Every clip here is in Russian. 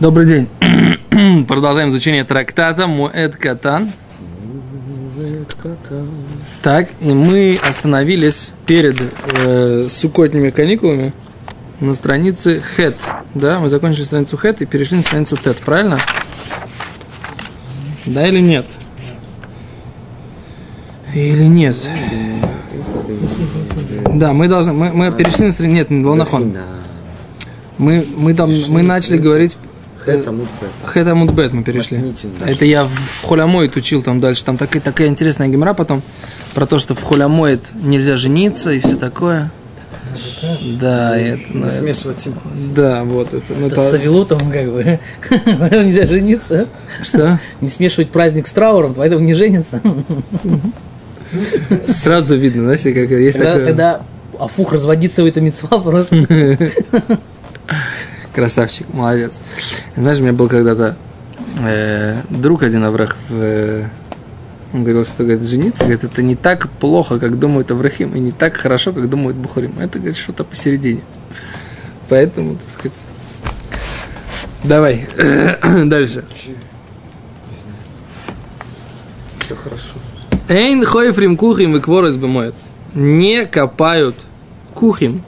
Добрый день. Продолжаем изучение трактата Муэд Катан. Так, и мы остановились перед э, сукотними каникулами на странице Хет. Да, мы закончили страницу Хет и перешли на страницу Тет, правильно? Да или нет? Или нет? Да, мы должны, мы, мы перешли на страницу, нет, не Лонахон. Мы, мы там, мы начали говорить Хэта Мудбет мы перешли. Это я в Холямоид учил там дальше. Там такая, такая интересная гемора потом про то, что в Холямоид нельзя жениться и все такое. Да, это... Ну, смешивать симпозии. Да, вот это. Ну, это, это... с Авилотом как бы нельзя жениться. Что? Не смешивать праздник с трауром, поэтому не женится. Сразу видно, знаешь, как есть когда, такое... Когда афух разводиться в это мецва просто. Красавчик, молодец. Знаешь, у меня был когда-то э, друг один Аврах в, он говорил, что говорит, жениться, говорит, это не так плохо, как думают Аврахим, и не так хорошо, как думают Бухарим. Это, говорит, что-то посередине. Поэтому, так сказать. Давай, дальше. Все хорошо. Эйн хойфрим кухим и кворос бемоет. Не копают кухим,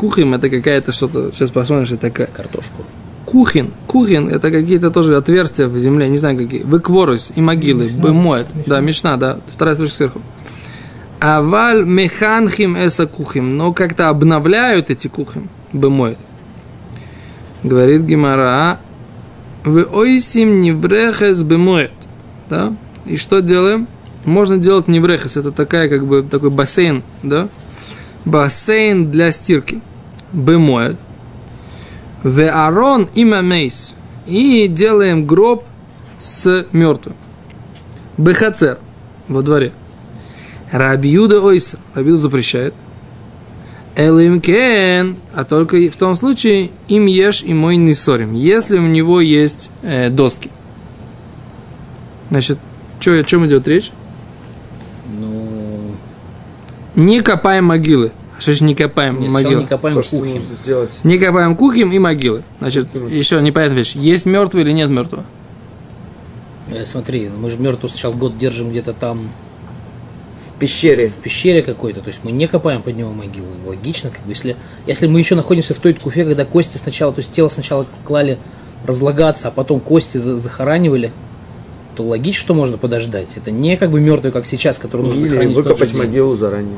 Кухим это какая-то что-то, сейчас посмотрим, что это такая. Картошку. Кухин. Кухин это какие-то тоже отверстия в земле, не знаю какие. Выкворус и могилы. Бымоет. Да, Мишна, да. Вторая строчка сверху. Аваль механхим эса кухим. Но как-то обновляют эти кухим. Бымоет. Говорит Гимара. Вы ойсим неврехес бымоет. Да? И что делаем? Можно делать неврехес. Это такая, как бы, такой бассейн, да? Бассейн для стирки бемоед. В арон има мейс. И делаем гроб с мертвым. Бехацер во дворе. Рабиуда ойса. Рабиуда запрещает. Элимкен, а только в том случае им ешь и мой не ссорим, если у него есть э, доски. Значит, чё, о чем идет речь? Ну... Не копаем могилы. Что ж не копаем Нет, могилы? не копаем То, кухим. сделать. Не копаем кухим и могилы. Значит, еще непонятная вещь. Есть мертвый или нет мертвого? Э, смотри, мы же мертвого сначала год держим где-то там В пещере. в пещере какой-то, то есть мы не копаем под него могилу. Логично, как бы, если, если мы еще находимся в той куфе, когда кости сначала, то есть тело сначала клали разлагаться, а потом кости за- захоранивали, то логично, что можно подождать. Это не как бы мертвый, как сейчас, который нужно Или захоронить в тот же выкопать день. могилу заранее.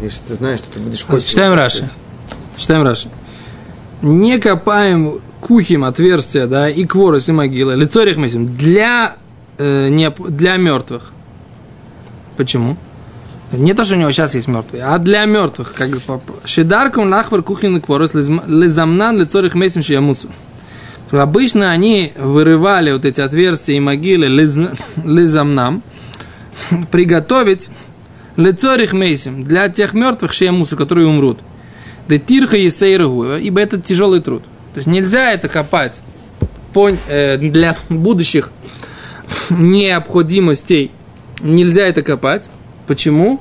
Если ты знаешь, что ты будешь А, кости Читаем. Раши. Читаем Раши. Не копаем кухим отверстия, да, и кворос, и могилы, лицо рехмесим, для, э, не, для мертвых. Почему? Не то, что у него сейчас есть мертвые, а для мертвых. Как Шидарком лахвар кухин кворос лизамнан лицо рехмесим шиямусу. Обычно они вырывали вот эти отверстия и могилы лиз- лизамнам, приготовить лицорих мейсим для тех мертвых шиямусу, которые умрут. Да тирха и сейргу, ибо это тяжелый труд. То есть нельзя это копать э, для будущих необходимостей. Нельзя это копать. Почему?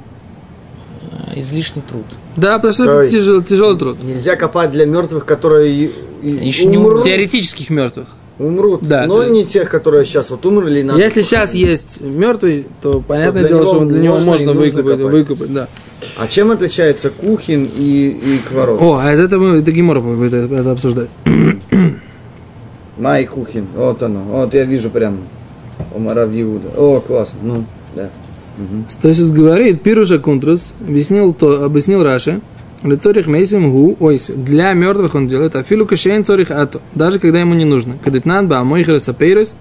А, Излишний труд. Да, потому что То это тяжелый, тяжелый труд. Нельзя копать для мертвых, которые Еще не умрут. Теоретических мертвых. Умрут. Да, но то- не тех, которые сейчас вот умерли. надо Если сейчас есть мертвый, то понятное для дело, него что для него можно можно копать. выкопать, да. А чем отличается кухин и, и кворот? О, а из этого мы это будет это, это обсуждать. Май кухин. Вот оно. Вот я вижу прям. Омара Иуда. О, классно. Ну, да. То есть говорит, Пируша Кунтрус объяснил, то, объяснил Раши, Лецорих мейсим гу ойс. Для мертвых он делает. а Афилу кашейн цорих ато. Даже когда ему не нужно. Кадетнан ба амойхер сапейрес.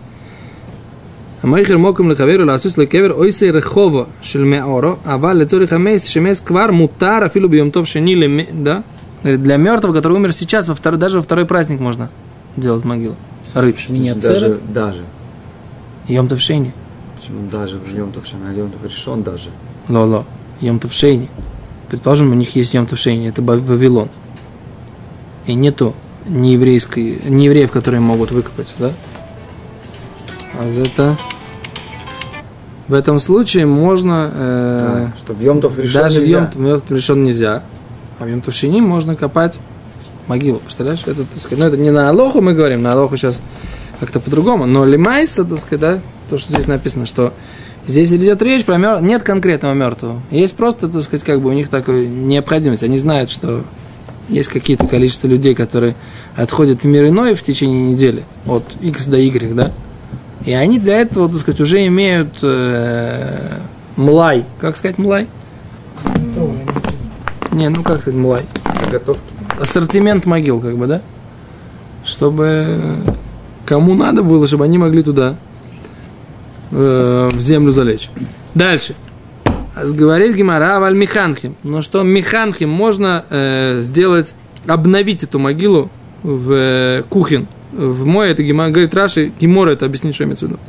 Амойхер моком лехаверу ласус лекевер ойсе рехово шель меоро. Ава лецорих амейс шемес квар мутар афилу бьемтов шени леме... Да? Э, для мертвого, который умер сейчас, во второй, даже во второй праздник можно делать могилу. Рыть. Меня даже, даже. Йомтов шени. Почему даже? Йомтов шени. А Йомтов решен даже. Ло-ло. Йомтов шени. Предположим, у них есть Йом это Вавилон. И нету не еврейской, не евреев, которые могут выкопать, да? А за это в этом случае можно э, А, что в Йом Тов решен даже в нельзя. Йом Тов решен нельзя, а в Йом Товшини можно копать могилу, представляешь? Это, так сказать, ну, это не на Алоху мы говорим, на Алоху сейчас как-то по-другому, но лимайса, так сказать, да, то, что здесь написано, что здесь идет речь про мертвого, нет конкретного мертвого, есть просто, так сказать, как бы у них такая необходимость, они знают, что есть какие-то количество людей, которые отходят в мир иной в течение недели, от X до Y, да, и они для этого, так сказать, уже имеют э, млай, как сказать млай? Не, ну как сказать млай? Заготовки. ассортимент могил, как бы, да? Чтобы кому надо было, чтобы они могли туда э, в землю залечь. Дальше. Говорит Гимара Валь Механхим. Но что Механхим можно э, сделать, обновить эту могилу в э, кухин. В мой это Гимара, говорит Раши, Гимора это объяснить, что имеется в виду.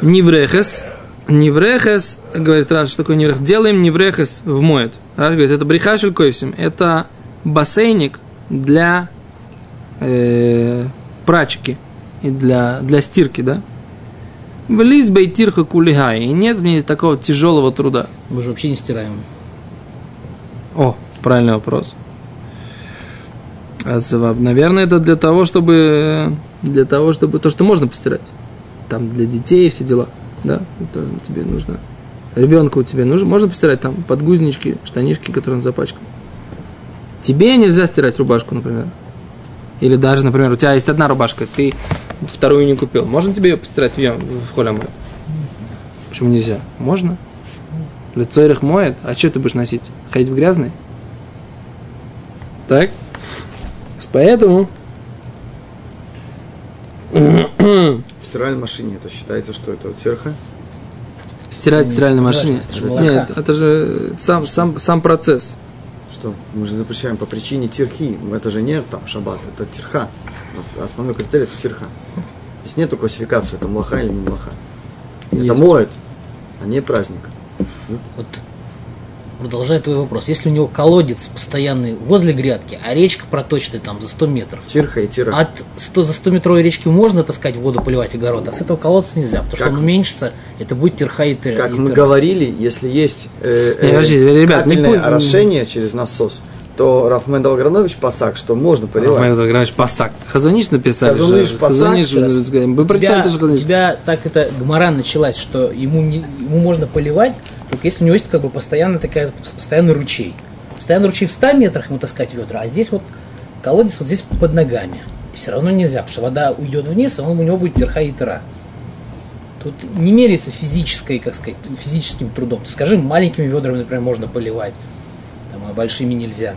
Ниврехес, Неврехес, говорит Раш, что такое неврехес? Делаем неврехес в моет. Раш говорит, это брехашель койсим. Это бассейник для э, прачки и для, для стирки, да? В лизбей тирха кулигай. И нет мне такого тяжелого труда. Мы же вообще не стираем. О, правильный вопрос. А Наверное, это для того, чтобы для того, чтобы то, что можно постирать. Там для детей все дела. Да, это тебе нужно. Ребенку у тебя нужно. Можно постирать там подгузнички, штанишки, которые он запачкал. Тебе нельзя стирать рубашку, например. Или даже, например, у тебя есть одна рубашка, ты вторую не купил. Можно тебе ее постирать в, ям- в холе моет? Почему нельзя? Можно. Лицо их моет, а что ты будешь носить? Ходить в грязный? Так? Поэтому В стиральной машине это считается, что это терха. стирать в стиральной машине. Нет, это же сам, сам, сам процесс. Что? Мы же запрещаем по причине тирхи. Это же не там шаббат, это тирха. Ос- Основной критерий это тирха. Здесь нету классификации, это млаха или не млаха. Это Есть. моет, а не праздник. Вот продолжая твой вопрос. Если у него колодец постоянный возле грядки, а речка проточная там за 100 метров, Тирха и тира. от 100, за 100 метровой речки можно таскать воду, поливать огород, а с этого колодца нельзя, потому что Как? он уменьшится, это будет терха и тыр- Как и мы тыра. говорили, если есть э, Не, подождите, ребят, не капельное пу- орошение через насос, то Рафмен Долгранович пасак, что можно поливать. Рафаэль Григорьевич Пасак. Хазаниш написали. Хазаниш, же. Пасак, раз. У прочитали тебя, тоже тебя так это гмора началась, что ему, не- ему можно поливать, только если у него есть как бы постоянно такая, постоянный ручей. Постоянный ручей в 100 метрах ему таскать ведра, а здесь вот колодец вот здесь под ногами. И все равно нельзя, потому что вода уйдет вниз, а он, у него будет терха и тыра. Тут не меряется физической, как сказать, физическим трудом. Скажи, маленькими ведрами, например, можно поливать, там, а большими нельзя.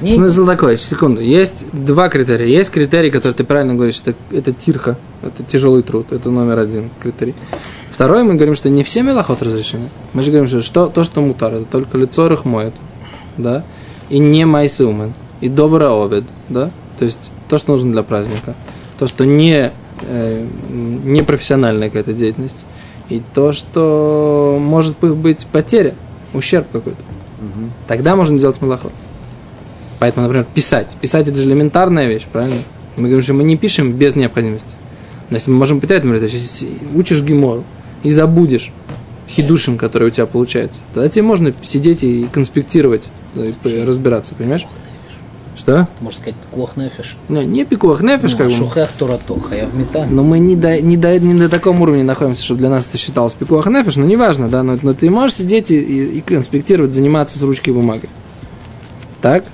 Не- Смысл такой, секунду. Есть два критерия. Есть критерий, который ты правильно говоришь, что это тирха, это тяжелый труд, это номер один критерий. Второй, мы говорим, что не все мелоход разрешены. Мы же говорим, что, что то, что мутар, это только лицо их моет, да, и не майсумен, и добрый обед, да, то есть то, что нужно для праздника, то, что не, э, не профессиональная какая-то деятельность, и то, что может быть потеря, ущерб какой-то. Тогда можно делать мелоход. Поэтому, например, писать. Писать это же элементарная вещь, правильно? Мы говорим, что мы не пишем без необходимости. Но если мы можем потерять, например, если учишь гемору и забудешь хидушим, который у тебя получается, тогда тебе можно сидеть и конспектировать, и п- разбираться, понимаешь? Что? Можно сказать, куах нефиш. Не, не пикуах нефиш, как бы. Шухех туратох, а я в металле. Но мы не до, не, до, не до таком уровне находимся, чтобы для нас это считалось пикуах нефиш, но неважно, да, но, но ты можешь сидеть и, и, и конспектировать, заниматься с ручкой и бумагой. Так?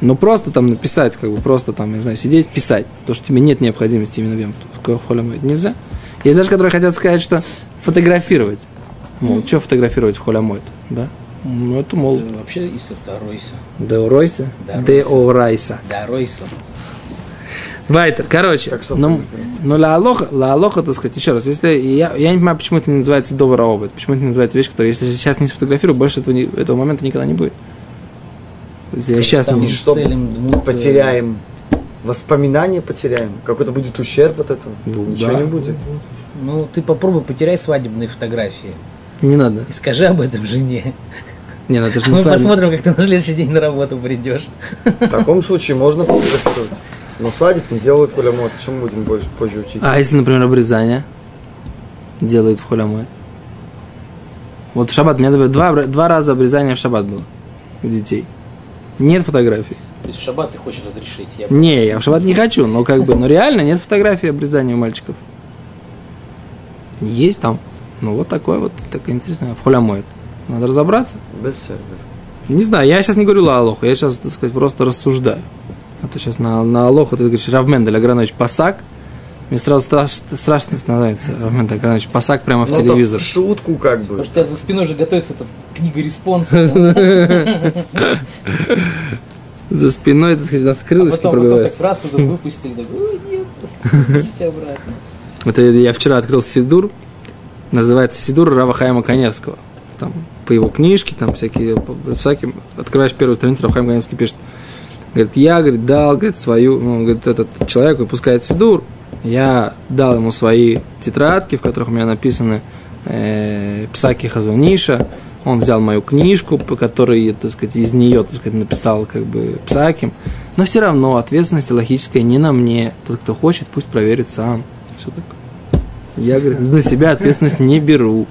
Ну, просто там написать, как бы, просто там, не знаю, сидеть, писать. То, что тебе нет необходимости именно в ем- в холе это нельзя. Есть даже, которые хотят сказать, что фотографировать. Мол, что фотографировать в холе да? Ну, это, мол, Это Вообще, если это Ройса. деоройся, Да, деорайса. Да, Ройса. Вайтер, короче, Так что ну, ну ля алоха, ля алоха, так сказать, еще раз, если я, я не понимаю, почему это не называется добрый обед, почему это не называется вещь, которая, если сейчас не сфотографирую, больше этого, не- этого момента никогда не будет. Я сейчас не... что Потеряем воспоминания, потеряем. Какой-то будет ущерб от этого. Ну, Ничего да. не будет. Ну, ты попробуй потеряй свадебные фотографии. Не надо. И скажи об этом жене. Не, надо же не Мы свадьба. посмотрим, как ты на следующий день на работу придешь. В таком случае можно фотографировать. Но свадеб не делают в улямот. Чем мы будем позже, позже учить? А если, например, обрезание делают в холямой? Вот в шаббат, у меня например, два, два раза обрезание в шаббат было у детей. Нет фотографий. То есть в шаббат ты хочешь разрешить. Я... Не, я в шаббат не хочу, но как бы, но реально нет фотографий обрезания у мальчиков. Есть там. Ну вот такое вот, такая интересная. В холя моет. Надо разобраться. Без сервера. Не знаю, я сейчас не говорю ла Алоху, я сейчас, так сказать, просто рассуждаю. А то сейчас на, на Алоху ты говоришь Равмендель Агранович Пасак. Мне сразу страш, страшно становится Равмендель Агранович Пасак прямо в Ну, это телевизор. в шутку как бы. Потому что у тебя за спиной уже готовится эта книга респонса. За спиной, так сказать, у нас А крылышки потом, потом так пробиваются. раз выпустили, так, ой, нет, обратно. Это я вчера открыл Сидур, называется Сидур Рава Хайма Коневского. Там по его книжке, там всякие, всяким, открываешь первую страницу, Рав Хайм Коневский пишет, говорит, я, говорит, дал, говорит, свою, ну, говорит, этот человек выпускает Сидур, я дал ему свои тетрадки, в которых у меня написаны э, Псаки Хазуниша, он взял мою книжку, по которой, так сказать, из нее, так сказать, написал как бы Псаким, но все равно ответственность логическая не на мне. Тот, кто хочет, пусть проверит сам. Все такое. Я, говорит, на себя ответственность не беру.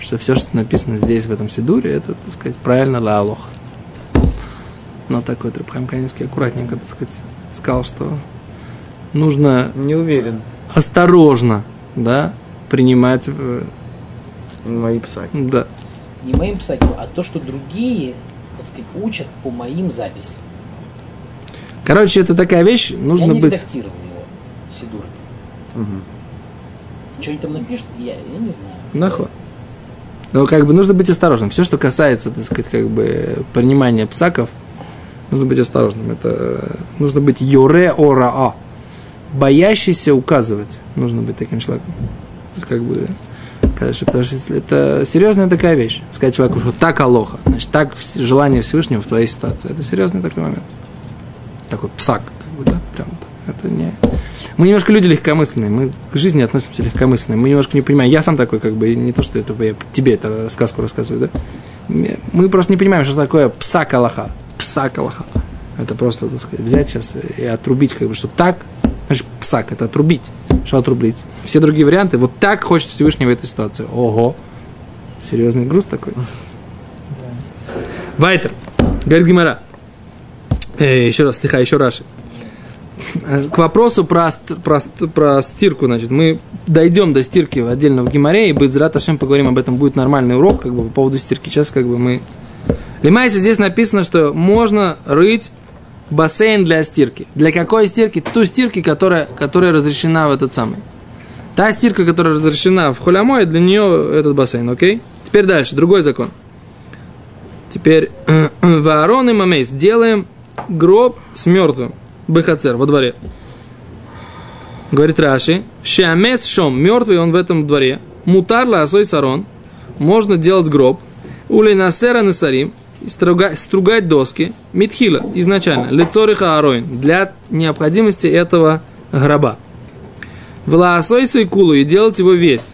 Что все, что написано здесь, в этом Сидуре, это, так сказать, правильно ла алоха. Но такой Трабхайм Каневский аккуратненько, так сказать, сказал, что нужно Не уверен. осторожно, да, принимать, э, Мои псаки. да, Не моим писателем, а то, что другие, так сказать, учат по моим записям. Короче, это такая вещь, Я нужно не быть... редактировал его, Сидур этот. Мгм. Что они там напишут, я, я не знаю. Нахуй. Но как бы нужно быть осторожным. Все, что касается, так сказать, как бы принимания псаков, нужно быть осторожным. Это э, нужно быть юре ораа. Боящийся указывать. Нужно быть таким человеком. Как бы, потому что это серьезная такая вещь. Сказать человеку, что так алоха, значит, так желание Всевышнего в твоей ситуации. Это серьезный такой момент. Такой псак, как бы, да, прям. Это не... Мы немножко люди легкомысленные, мы к жизни относимся легкомысленно, мы немножко не понимаем. Я сам такой, как бы, не то, что это я тебе это сказку рассказываю, да? Мы просто не понимаем, что такое псак Аллаха. Псак Аллаха. Это просто, так сказать, взять сейчас и отрубить, как бы, что так, значит, псак, это отрубить. Что отрубить? Все другие варианты, вот так хочет Всевышний в этой ситуации. Ого, серьезный груз такой. Вайтер, говорит Гимара. Э, еще раз, стиха, еще Раши. Э, К вопросу про, про, про стирку, значит, мы дойдем до стирки отдельно в Гимаре, и будет Зраташем поговорим об этом, будет нормальный урок, как бы, по поводу стирки. Сейчас, как бы, мы... Лимайсе здесь написано, что можно рыть бассейн для стирки. Для какой стирки? Ту стирки, которая, которая разрешена в этот самый. Та стирка, которая разрешена в холямое, для нее этот бассейн, окей? Теперь дальше, другой закон. Теперь Ваарон и Мамейс делаем гроб с мертвым. Бехацер во дворе. Говорит Раши, Шиамес Шом, мертвый он в этом дворе. Мутарла Асой Сарон, можно делать гроб. Ули Насера Насарим, стругать, стругать доски. Митхила, изначально. Лицориха Ароин, для необходимости этого гроба. Влаасой Суйкулу и делать его весь.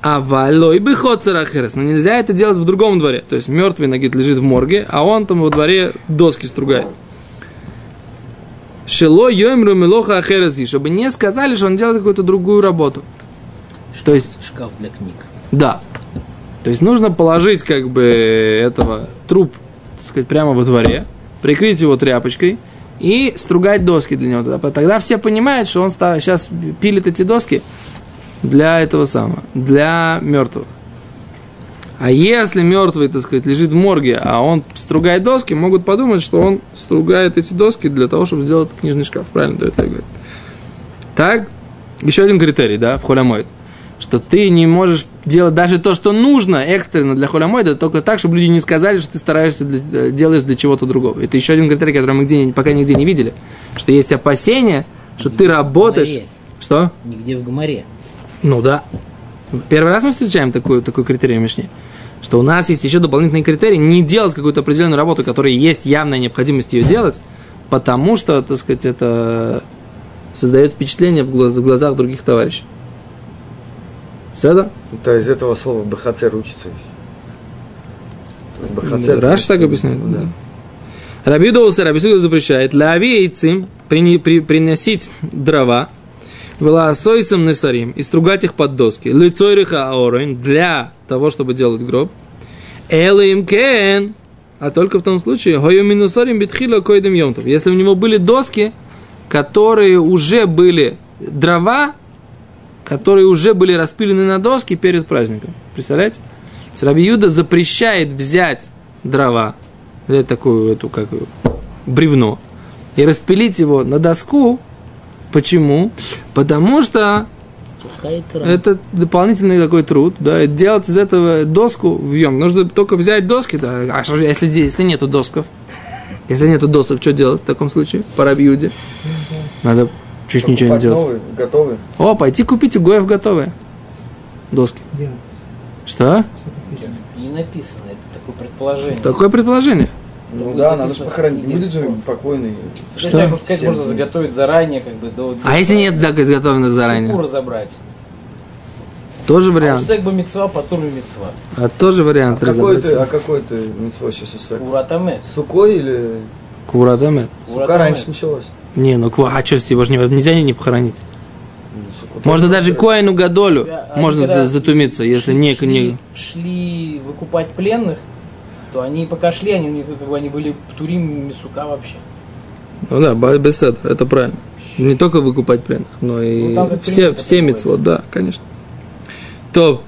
А валой бы херес. Но нельзя это делать в другом дворе. То есть мертвый нагид лежит в морге, а он там во дворе доски стругает. Шело йомру милоха ахерези, чтобы не сказали, что он делает какую-то другую работу. То есть, Шкаф для книг. да. То есть нужно положить как бы этого труп, так сказать, прямо во дворе, прикрыть его тряпочкой и стругать доски для него. Тогда- все понимают, что он сейчас пилит эти доски для этого самого, для мертвого. А если мертвый, так сказать, лежит в морге, а он стругает доски, могут подумать, что он стругает эти доски для того, чтобы сделать книжный шкаф. Правильно, да, это я говорю. Так, еще один критерий, да, в холямоид. Что ты не можешь делать даже то, что нужно экстренно для холямоида, только так, чтобы люди не сказали, что ты стараешься для- э, делаешь для чего-то другого. Это еще один критерий, который мы где, пока нигде не видели. Что есть опасения, что ты работаешь... Гмаре. Что? Нигде в Гамаре. Ну да. Первый раз мы встречаем такой, такой критерий в Мишне. Что у нас есть еще дополнительный критерий не делать какую-то определенную работу, которая есть явная необходимость ее делать, потому что, так сказать, это создает впечатление в, глаз- в глазах других товарищей. Все это? Из этого слова бахацер учится. Бахацер. Раш так объясняет. Да. Да. Рабидоуса Рабисуда запрещает лави яйцим при, при, приносить дрова Веласойсом несарим и стругать их под доски. Лицойриха аорин для того, чтобы делать гроб. Элим кен. а только в том случае, гою минусорим битхила койдем йомтов. Если у него были доски, которые уже были дрова, которые уже были распилены на доски перед праздником. Представляете? Раби Юда запрещает взять дрова, взять такую эту, как бревно, и распилить его на доску. Почему? Потому что это дополнительный такой труд, да, делать из этого доску вьем. Нужно только взять доски, да, а что если, если нету досков? Если нету досок, что делать в таком случае? По рабьюде. Надо чуть ничего не Покупать делать. новые, готовые. О, пойти купить у Гоев готовые доски. Что? не написано, это такое предположение. Такое предположение. Ну будет да, надо же похоронить. книге Будет же спокойный. Что? Что? Я могу сказать, можно заготовить заранее, как бы до. А если нет заготовленных заранее? Шкуру забрать. Тоже А вариант. Усек бы мецва, потур мецва. А тоже вариант Какой ты, а какой ты митцвой сейчас усек? Уратамет. Сукой или... Курадамет. Сука раньше началось. Не, ну ква- а что, его же нельзя не похоронить. Можно даже коину гадолю они можно за- затумиться, если не, шли, не... шли выкупать пленных, то они пока шли, они у них как бы они были птурим мисука вообще. Ну да, беседр, это правильно. Не только выкупать пленных, но и Ну, все, все митцвот, да, конечно. То.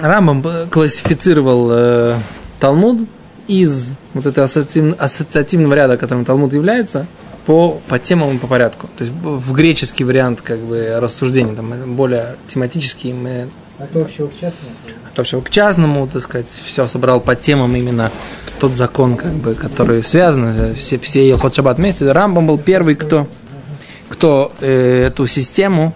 Рамбам э, классифицировал э, Талмуд из вот этого ассоциативн- ассоциативного ряда, которым Талмуд является, по, по темам и по порядку. То есть в греческий вариант как бы рассуждения, там, э, более тематический, мы От общего к частному. от общего к частному, так сказать, все собрал по темам именно тот закон, как бы, который связан, э, все, все Елхот Шаббат вместе. Рамбам был первый, кто, кто э, эту систему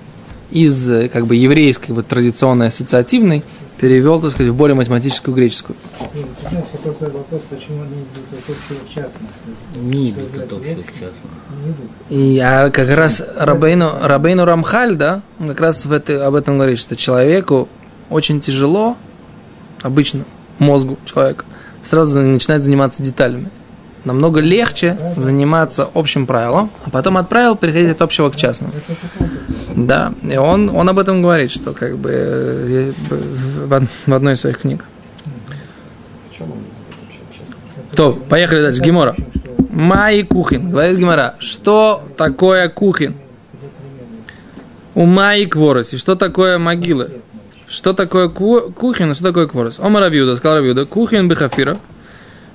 из э, как бы еврейской, бы, традиционной ассоциативной перевел, так сказать, в более математическую греческую. Не, вопрос, почему они идут от общего к частному? То есть, Не идут от общего к частному. Не идут. И а как раз Рабейну, Рабейну Рамхаль, да, он как раз в это, об этом говорит, что человеку очень тяжело, обычно, мозгу человека, сразу начинает заниматься деталями. Намного легче заниматься общим правилом, а потом от правил переходить от общего к частному. Да, и он, он об этом говорит, что как бы э, в, од- в одной из своих книг. В чем он? То, поехали дальше, Гемора. Май кухин, говорит Гемора, что такое кухин? У Майи кворос. И что такое могилы? Что такое ку- кухин, что такое кворос? Ома Равьюда, сказал Равьюда, кухин бихафира,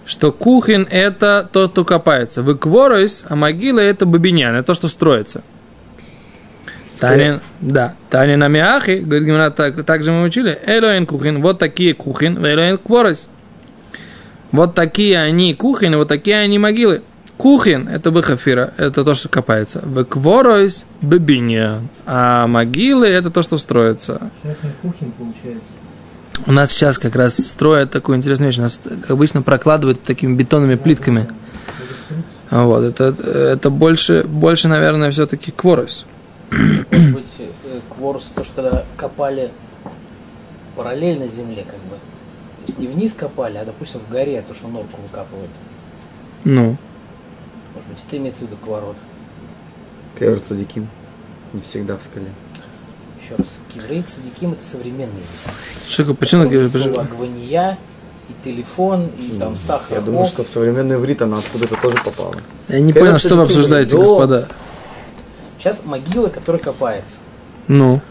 что кухин это тот, кто копается. Вы кворос, а могила это бабинян, это то, что строится. Таня, да, Таня на Миахи, говорит Гимара, так, так же мы учили, Элоэн кухин, вот такие кухин, Элоэн кворос. Вот такие они кухин, вот такие они могилы. Кухин – это бехафира, это то, что копается. Векворойс – бебинья. А могилы – это то, что строится. Частный кухня получается. У нас сейчас как раз строят такую интересную вещь. Нас обычно прокладывают такими бетонными плитками. А Вот, это, это больше, больше, наверное, все-таки кворойс. Может быть, э, кворс, то, что когда копали параллельно земле, как бы. То есть не вниз копали, а, допустим, в горе, то, что норку выкапывают. Ну, Может быть, это имеется в виду коворот. Клевер Цадиким. Не всегда в скале. Еще раз, киврей цадиким это современные. что, почему? Слово гвания, и телефон, и там сахар. Я думаю, что в современный иврит она откуда-то тоже попала. Я не понял, что вы обсуждаете, говорит, «О, господа. Сейчас могила, которая копается. Ну,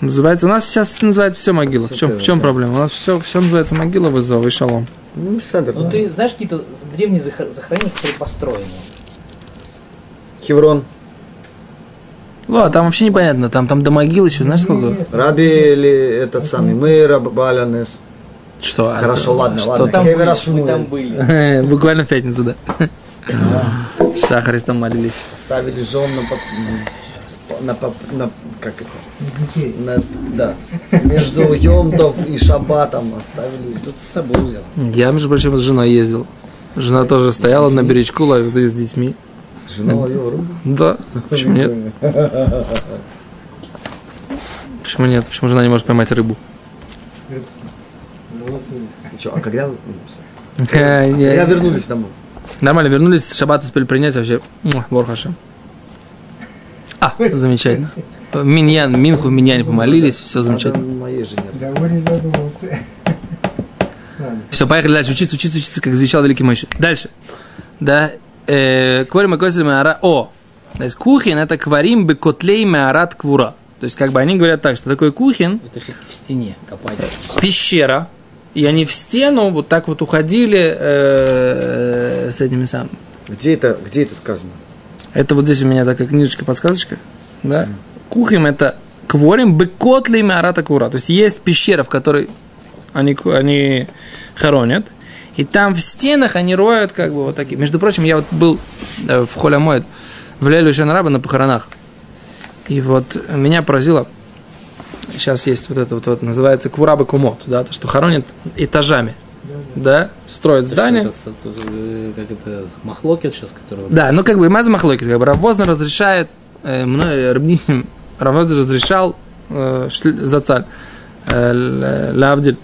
называется, у нас сейчас называется все могила. В чем, в чем проблема? У нас все, все называется могила вызова и шалом. Ну, Седер, Ну да. ты знаешь какие-то древние захор- захоронения, которые построены? Хеврон. Ну, а там вообще непонятно, там, там до могил еще, знаешь сколько? Раби или этот самый, мы Балянес. Что? а Хорошо, это- ладно, что ладно. Там были, мы там были. Буквально в пятницу, да. Шахарис там молились. Ставили жен на, поп- на, поп- на, как это, на, да, между Йомтов и Шабатом оставили. Тут с собой взял. Я, между прочим, с женой ездил. Жена тоже стояла на бережку, ловила с детьми. Жена ловила рыбу. Да, почему нет? Почему нет? Почему жена не может поймать рыбу? И чё, а когда вы, Э, не- когда вернулись домой? Нормально, вернулись, шаббат успели принять вообще. Борхашем. А, замечательно. Миньян, Минху, Миньяне помолились, все замечательно. Моей жене. Довольно задумался. Все, поехали дальше. Учиться, учиться, учиться, как завещал великий Мойши. Дальше. Да. Э, Кварим и меара. О. То есть кухин это кварим бы котлей меарат квура. То есть как бы они говорят так, что такое кухин, Это все-таки в стене копать. пещера, и они в стену вот так вот уходили э, с этими самыми. Где это, где это сказано? Это вот здесь у меня такая книжечка, подсказочка. Да? Кухим это кворим бекотли арата кура. То есть есть пещера, в которой они, они хоронят. И там в стенах они роют как бы вот такие. Между прочим, я вот был э, в Холямоид, в Лелю Шанраба на похоронах. И вот меня поразило, сейчас есть вот это вот, вот называется квураба кумот, да, то, что хоронят этажами, да, строят здание. Это, э, как это, махлокет сейчас, который... Да, ну как бы Маза Махлойкис, как бы Равозна разрешает, э, мной Рабнисим Равозна разрешал э, за царь э, Лавдиль.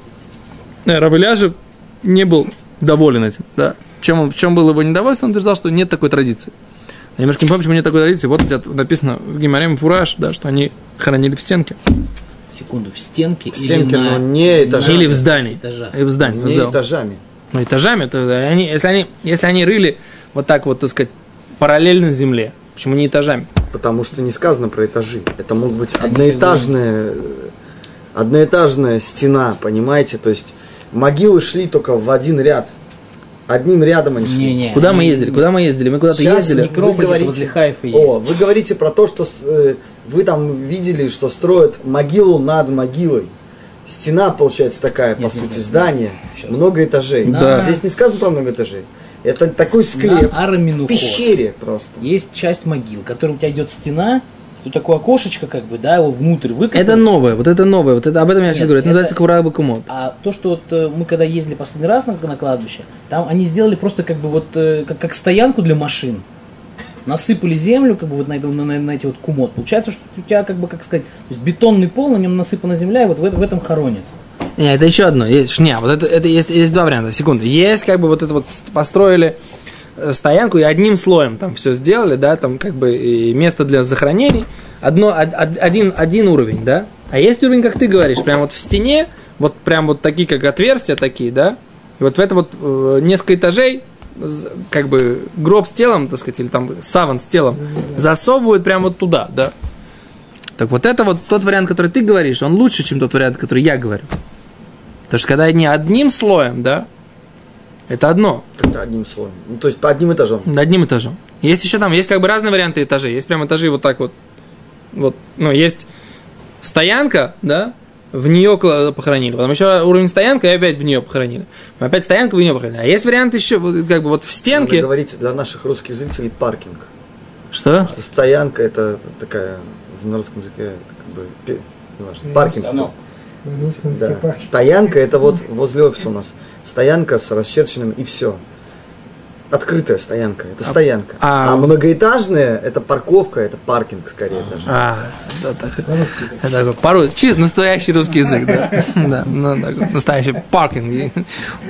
Э, Равыляжев не был доволен этим, да. В чем, он- в чем было его недовольство, он утверждал, что нет такой традиции. Я немножко не помню, почему нет такой традиции. Вот у тебя написано в Гимаре Фураж, да, что они хоронили в стенке. Секунду, в стенке, В стенке, или на... но не этажами. Или в здании. Этажа. И в здании. в Не зал. этажами. Ну, этажами, то они, если, они, если они рыли вот так вот, так сказать, параллельно земле, почему не этажами? Потому что не сказано про этажи. Это могут быть Они одноэтажная, э, одноэтажная стена, понимаете? То есть могилы шли только в один ряд. Одним рядом они шли. Не-не, Куда мы они- ездили? Куда мы ездили? Мы куда-то ездили. некрополь Вы говорите- возле Хайфа есть. О, вы говорите про то, что э, вы там видели, что строят могилу над могилой. Стена, получается, такая, по Нет, сути, нет, нет. здание. Сейчас. Много этажей. Да. Здесь не сказано про много этажей. Это такой склеп. На В пещере просто. есть часть могил, которая у тебя идет стена, тут такое окошечко, как бы, да, его внутрь выкопали. Это новое, вот это новое, вот это, об этом я сейчас Нет, говорю. Это, это- называется Кураба Кумот. А то, что вот э, мы когда ездили последний раз на, на кладбище, там они сделали просто как бы вот э, как, как стоянку для машин. Насыпали землю, как бы вот на, это, на, на- эти вот кумот. Получается, что у тебя, как бы, как сказать, то есть бетонный пол, на нем насыпана земля, и вот в, в этом хоронят. Не, это еще одно. Есть шня. Вот это, это есть, есть два варианта. Секунду. Есть как бы вот это вот построили стоянку и одним слоем там все сделали, да, там как бы и место для захоронений. Одно, од- од- один, один уровень, да. А есть уровень, как ты говоришь, прям вот в стене, вот прям вот такие, как отверстия такие, да. И вот в это вот э, несколько этажей, как бы гроб с телом, так сказать, или там саван с телом, засовывают прям вот туда, да. Так вот это вот тот вариант, который ты говоришь, он лучше, чем тот вариант, который я говорю. Потому что когда они одним слоем, да, это одно, Это одним слоем. Ну, то есть по одним этажам. одним этажом. Есть еще там, есть как бы разные варианты этажей. Есть прям этажи вот так вот. Вот, ну, есть стоянка, да, в нее похоронили. Потом еще уровень стоянка, и опять в нее похоронили. Опять стоянка, в нее похоронили. А есть вариант еще, как бы вот в Надо стенке. говорить для наших русских зрителей паркинг. Что? Что стоянка это такая в народском языке это как бы неважно, паркинг. Русском Да. Стоянка это вот возле офиса у нас. Стоянка с расчерченным и все. Открытая стоянка, это стоянка. а- А, многоэтажная это парковка, это паркинг скорее даже. А, да, так. Это такой пару, чисто настоящий русский язык, да. Да, ну, такой настоящий паркинг.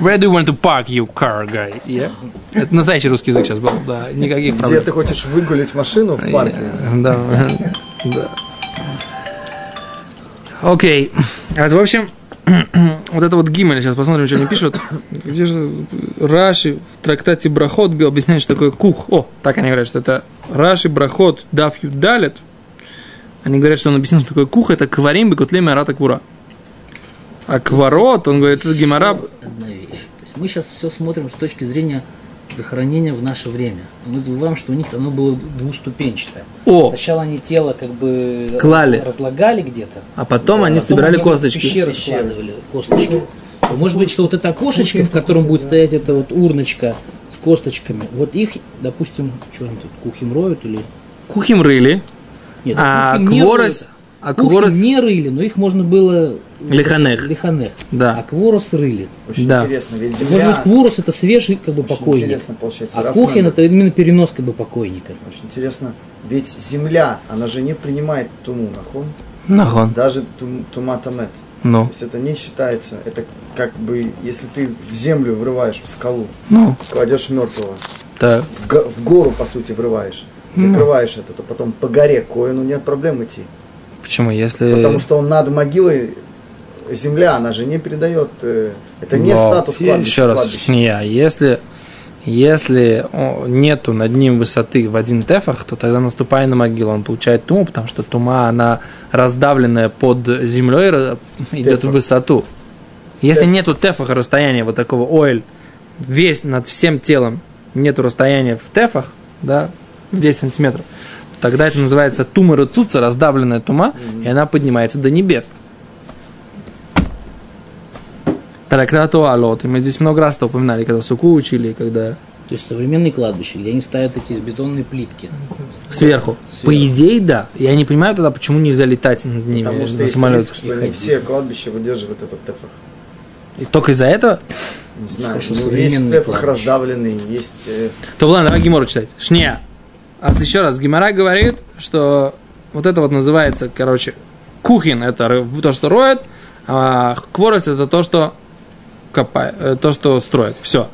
Where do you want to park your car, guy? Yeah? Это настоящий русский язык сейчас был, да, никаких Где проблем. ты хочешь выгулить машину в парке? Yeah, Да, да. Окей. А, В общем, вот это вот Гимель, сейчас посмотрим, что они пишут. Где же Раши в трактате Брахот объясняет, что такое кух. О, так они говорят, что это Раши, Брахот, Дав Юдалет. Они говорят, что он объяснил, что такое кух, это кварим бекутлеми арата квура. А кварот, он говорит, это гемора... Одна вещь. То есть мы сейчас все смотрим с точки зрения захоронения в наше время. Мы забываем, что у них оно было двуступенчатое. О, Сначала они тело как бы Клали. разлагали где-то, а потом они потом собирали они косточки. пещеры складывали косточки. То может быть, что вот это окошечко, в котором будет стоять эта вот урночка с косточками, вот их, допустим, что они тут, кухим роют или... Кухим рыли, Нет, а кухим не кворос... роют. А кворос... не рыли, но их можно было... Лиханех. Лиханех. Да. А кворос рыли. Очень Да. интересно, ведь Может быть, земля... кворос это свежий как бы Очень покойник. интересно получается. А кухин это именно перенос как бы покойника. Очень интересно, ведь земля, она же не принимает туму, нахон, Нахон. даже тум, туматамет. Ну, То есть это не считается, это как бы, если ты в землю врываешь, в скалу, ну, кладешь мертвого, так. в, го- в гору, по сути, врываешь, закрываешь это, то потом по горе Коину нет проблем идти. Почему? Если... Потому что он над могилой земля, она же не передает, э, это не Но, статус кладбища. Еще раз, кладбища. шния. Если, если о, нету над ним высоты в один тефах, то тогда наступая на могилу, он получает туму, потому что тума, она раздавленная под землей, идет в высоту. Если нету тефаха расстояния вот такого оэль, весь над всем телом, нету расстояния в тефах, да, в 10 сантиметров, тогда это называется тума рыцуца, раздавленная тума, и она поднимается до небес. Тарактату алот. И мы здесь много раз это упоминали, когда суку учили, когда То есть современные кладбища, где они ставят эти бетонные плитки. сверху. Сверху. По идее, да. Я не понимаю тогда, почему нельзя летать над ними Потому что на самолете. риск, что не все кладбища выдерживают этот тефах. И только из-за этого? Не знаю, Хорошо, ну, есть тефах раздавленный, есть... э, То ладно, давай Гимору читать. Шния. А еще раз, Гимара говорит, что вот это вот называется, короче, кухин, это ры- то, что роет, а кворос это то, что копает, то, что строит. Все.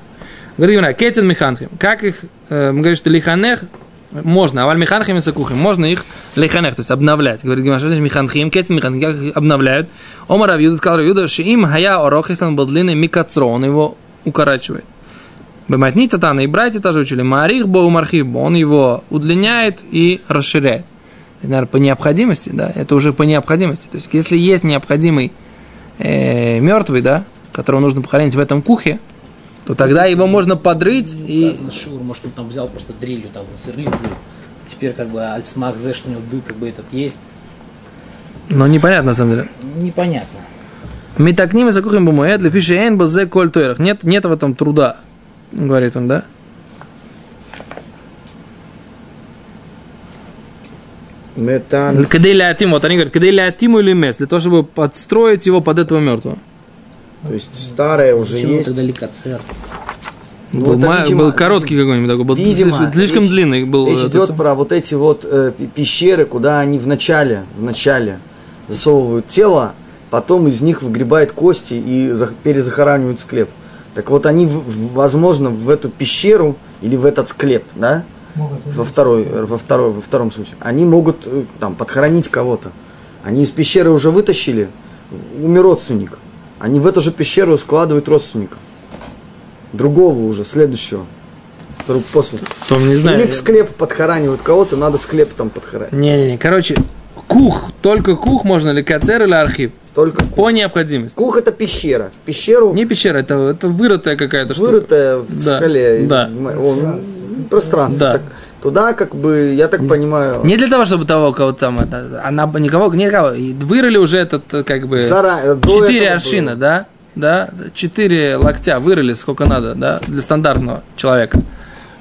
Говорит Гимара, кетин механхим. Как их, э, мы говорим, что лиханех можно, а валь механхим и сакухим, можно их лиханех, то есть обновлять. Говорит Гимара, что значит механхим, кетин механхим, как их обновляют. Омар Равьюда сказал Равьюда, что им хая орох, если он был длинный, микацро, он его укорачивает. Бематнита Тана и братья тоже учили. Марих Бо Мархив Бо, он его удлиняет и расширяет. Это, наверное, по необходимости, да, это уже по необходимости. То есть, если есть необходимый э, мертвый, да, которого нужно похоронить в этом кухе, то тогда его можно подрыть и... Шиур, может, он там взял просто дрелью, там, сверлил. Теперь, как бы, альсмах зе, что у него дыр, как бы, этот есть. Но непонятно, на самом деле. Непонятно. Мы так ними закухим бумуэт, лефиши эн базе коль. Нет, нет в этом труда, говорит он, да? Метан. Кадей лятим, вот они говорят, кадей лятиму или мес, для того, чтобы подстроить его под этого мертвого. То есть старое уже Почему есть. тогда ликоцер? Ну, был, это, ма- видимо, был короткий какой-нибудь такой, был Видимо, слишком, слишком речь- длинный был. Речь идет сам- про вот эти вот э, пещеры, куда они в начале, в начале засовывают тело, потом из них выгребают кости и зах- перезахоранивают склеп. Так вот они, в- в- возможно, в эту пещеру или в этот склеп, да, во второй, э, во второй, во втором случае, они могут э, там подхоронить кого-то. Они из пещеры уже вытащили, умер родственник. Они в эту же пещеру складывают родственника. Другого уже, следующего. Который после. Том, не знаю. них склеп подхоранивают кого-то, надо склеп там подхоранить. Не-не-не, короче, кух, только кух можно ли кацер или архив? Только По необходимости. кух это пещера. В пещеру Не пещера, это, это вырытая какая-то штука. вырытая в Да, скале. да. Он- пространство. Да. Так, туда, как бы, я так понимаю, Не для того, чтобы того, кого там, это, она бы никого, никого, вырыли уже этот, э, как бы, Зара- четыре аршина, было. да? Да, четыре локтя вырыли, сколько надо, да, для стандартного человека.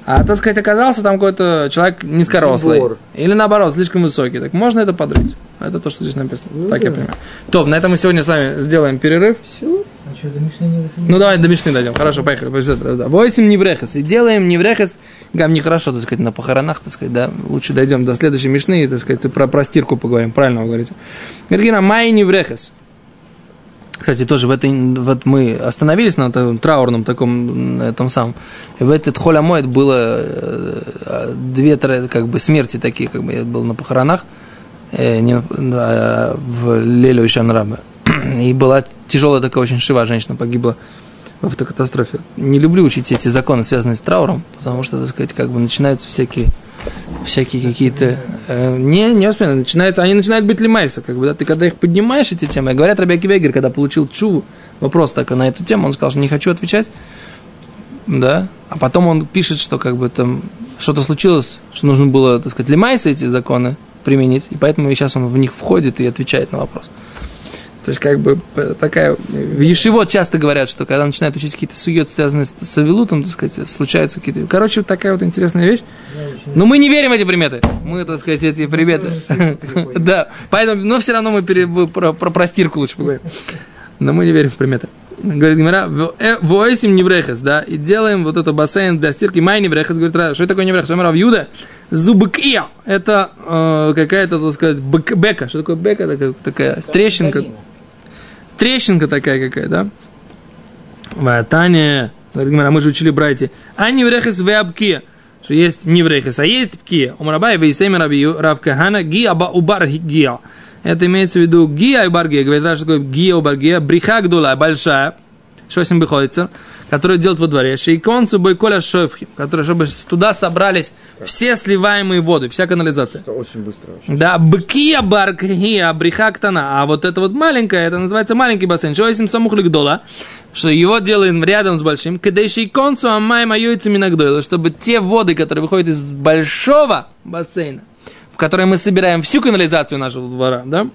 А, так сказать, оказался там какой-то человек низкорослый. Двор. Или наоборот, слишком высокий. Так можно это подрыть. Это то, что здесь написано. Ну так я да. понимаю. Топ, на этом мы сегодня с вами сделаем перерыв. А что, до Мишны не доходили? Ну, давай до Мишны дойдем. Хорошо, поехали. Восемь неврехес. И делаем неврехес. Гам нехорошо, так сказать, на похоронах, так сказать, да. Лучше дойдем до следующей Мишны, и, так сказать, про, про стирку поговорим. Правильно вы говорите. Гергина, май неврехес. Кстати, тоже в этой, вот мы остановились на этом траурном таком, на этом самом. И в этот холямоид было э, две, как бы, смерти такие, как бы, я был на похоронах э, не, а, в Лелю и. И была тяжелая такая очень шива, женщина погибла в автокатастрофе. Не люблю учить эти законы, связанные с трауром, потому что, так сказать, как бы начинаются всякие всякие какие-то... э, не, не воспринимают. Начинается, они начинают быть лимайса. Как бы, да, ты когда их поднимаешь, эти темы, говорят, Рабиаки Вегер, когда получил чуву, вопрос так на эту тему, он сказал, что не хочу отвечать, да, а потом он пишет, что как бы там что-то случилось, что нужно было, так сказать, лимайса эти законы применить, и поэтому сейчас он в них входит и отвечает на вопрос. То есть, как бы, такая... В Ешивот часто говорят, что когда начинают учить какие-то сует, связанные с, с авилутом, так сказать, случаются какие-то... Короче, вот такая вот интересная вещь. Но мы не верим в эти приметы. Мы, так сказать, эти приметы... Да, поэтому, но все равно мы про, про, про стирку лучше поговорим. Но мы не верим в приметы. Говорит Гимара, воисим неврехес, да, и делаем вот это бассейн для стирки, май неврехес, говорит, что такое неврехес? Омар Юда, зубкия, это э, какая-то, так сказать, бек- бека, что такое бека, такая, такая трещинка, трещинка такая какая, да? Ватане, Гимара, мы же учили братья, а неврехес веабкия, что есть неврехес, а есть пкия. Умрабай вейсейми раби Рав Кахана, гия ба убар гия. Это имеется в виду гия и баргия. Говорит, что такое гия и баргия. Бриха гдула, большая. Что с ним выходится? Которую делают во дворе. Шейконцу бойколя шойфхи. Которые, чтобы туда собрались все сливаемые воды, вся канализация. Это очень быстро. Очень. Да, бкия баргия, бриха ктана. А вот это вот маленькое, это называется маленький бассейн. Что если самух лигдола? Что его делаем рядом с большим. Кадейший концу амайма юйцами нагдойла. Чтобы те воды, которые выходят из большого бассейна, в который мы собираем всю канализацию нашего двора, да,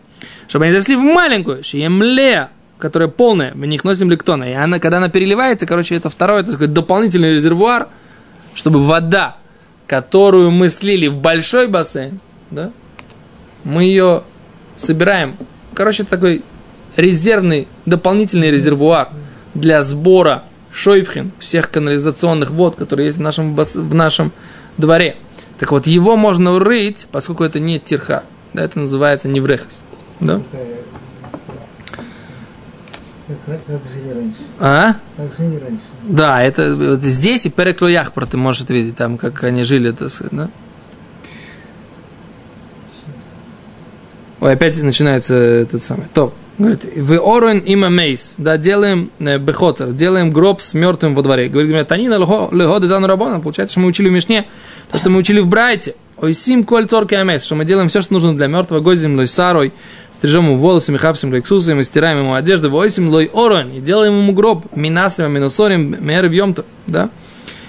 чтобы они зашли в маленькую, шиемле, которая полная, в них носим лектона. И она, когда она переливается, короче, это второй, так сказать, дополнительный резервуар, чтобы вода, которую мы слили в большой бассейн, да, мы ее собираем. Короче, это такой резервный, дополнительный резервуар для сбора шойфхин, всех канализационных вод, которые есть в нашем, в нашем дворе. Так вот, его можно урыть, поскольку это не тирха. Да, это называется неврехас. Да? Как, как жили раньше. А? Как жили раньше. Да, это вот здесь и Переклояхпра ты можешь видеть, там, как они жили, так сказать, да? Ой, опять начинается этот самый. То, говорит, вы орен има мейс, да, делаем э, бехоцер, делаем гроб с мертвым во дворе. Говорит, танина легоды дану рабона. Получается, что мы учили в Мишне, то, что мы учили в Брайте. Ой, сим коль цорки амейс, что мы делаем все, что нужно для мертвого, гозим лой сарой, стрижем ему волосы, мехапсим лексусом, и стираем ему одежду, войсим лой орен, и делаем ему гроб, минаслим, минусорим, мэр в да.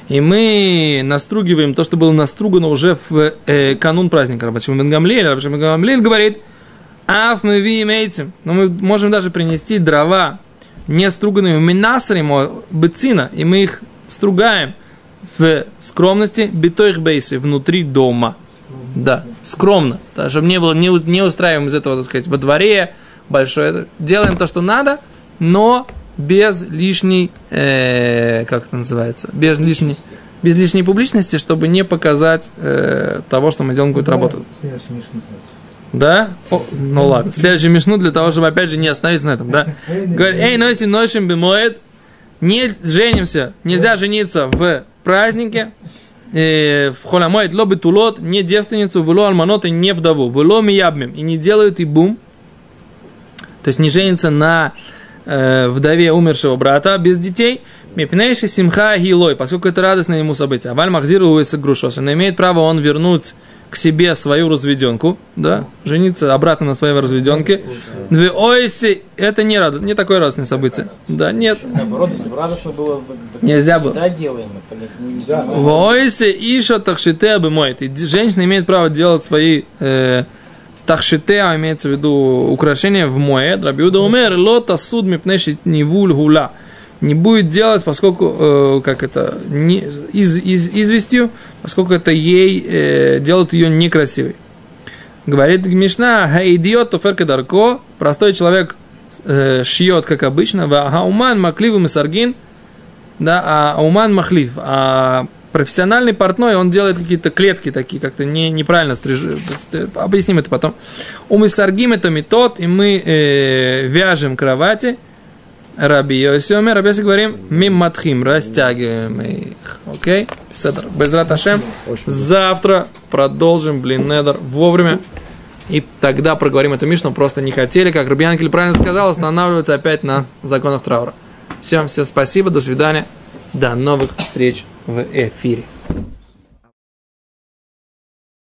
И мы настругиваем то, что было настругано уже в э, канун праздника. Рабашим бен Гамлиэль, Рабашим бен Гамлиэль говорит, Аф мы ви имеете. Но мы можем даже принести дрова, не струганные, минасрим, быцина, и мы их стругаем в скромности, битоих бейсы, внутри дома. Да, скромно. Да, чтобы не было, не, не устраиваем из этого, так сказать, во дворе большое. Делаем то, что надо, но без лишней, э, как это называется, без лишней, без лишней публичности, чтобы не показать э, того, что мы делаем какую-то работу. Мишну сразу. Да? О, ну ладно. Следующий мишну для того, чтобы опять же не остановиться на этом, да? Говорит, эй, носим ношим бимоет, не женимся, нельзя жениться в празднике, э, в холямоет лобы тулот, не девственницу, вло альманот и не вдову, вло миябмим, и не делают и бум, то есть не женится на э, вдове умершего брата без детей, мипнейши симха гилой, поскольку это радостное ему событие. Аваль махзиру грушос, но имеет право он вернуть к себе свою разведенку, да, жениться обратно на своей разведенке. Две ойси, это не, рад, не такое радостное событие. Да, нет. Наоборот, если бы радостно было, так- Нельзя было. Да, делаем это. Нельзя. Войсе иша тахшите обымоет. И женщина имеет право делать свои э, тахшите, а имеется в виду украшения в моед. Рабиуда умер, лота суд мипнеши нивуль гула. Не будет делать, поскольку, э, как это, не, из, из, известью, поскольку это ей э, делает ее некрасивой. Говорит Мишна, идиот тоферка дарко, простой человек э, шьет, как обычно, хауман макливу мисаргин, да, а ауман махлив, а профессиональный портной, он делает какие-то клетки такие, как-то не, неправильно стрижет. Объясним это потом. У мисаргим это метод, и мы э, вяжем кровати, Раби Йосиоме, Раби Йоси говорим, мим матхим, растягиваем их. Окей? Беседер. Безрат Ашем. Завтра продолжим, блин, недер, вовремя. И тогда проговорим эту Мишну, просто не хотели, как Рубьянкель правильно сказал, останавливаться опять на законах траура. Всем, всем спасибо, до свидания, до новых встреч в эфире.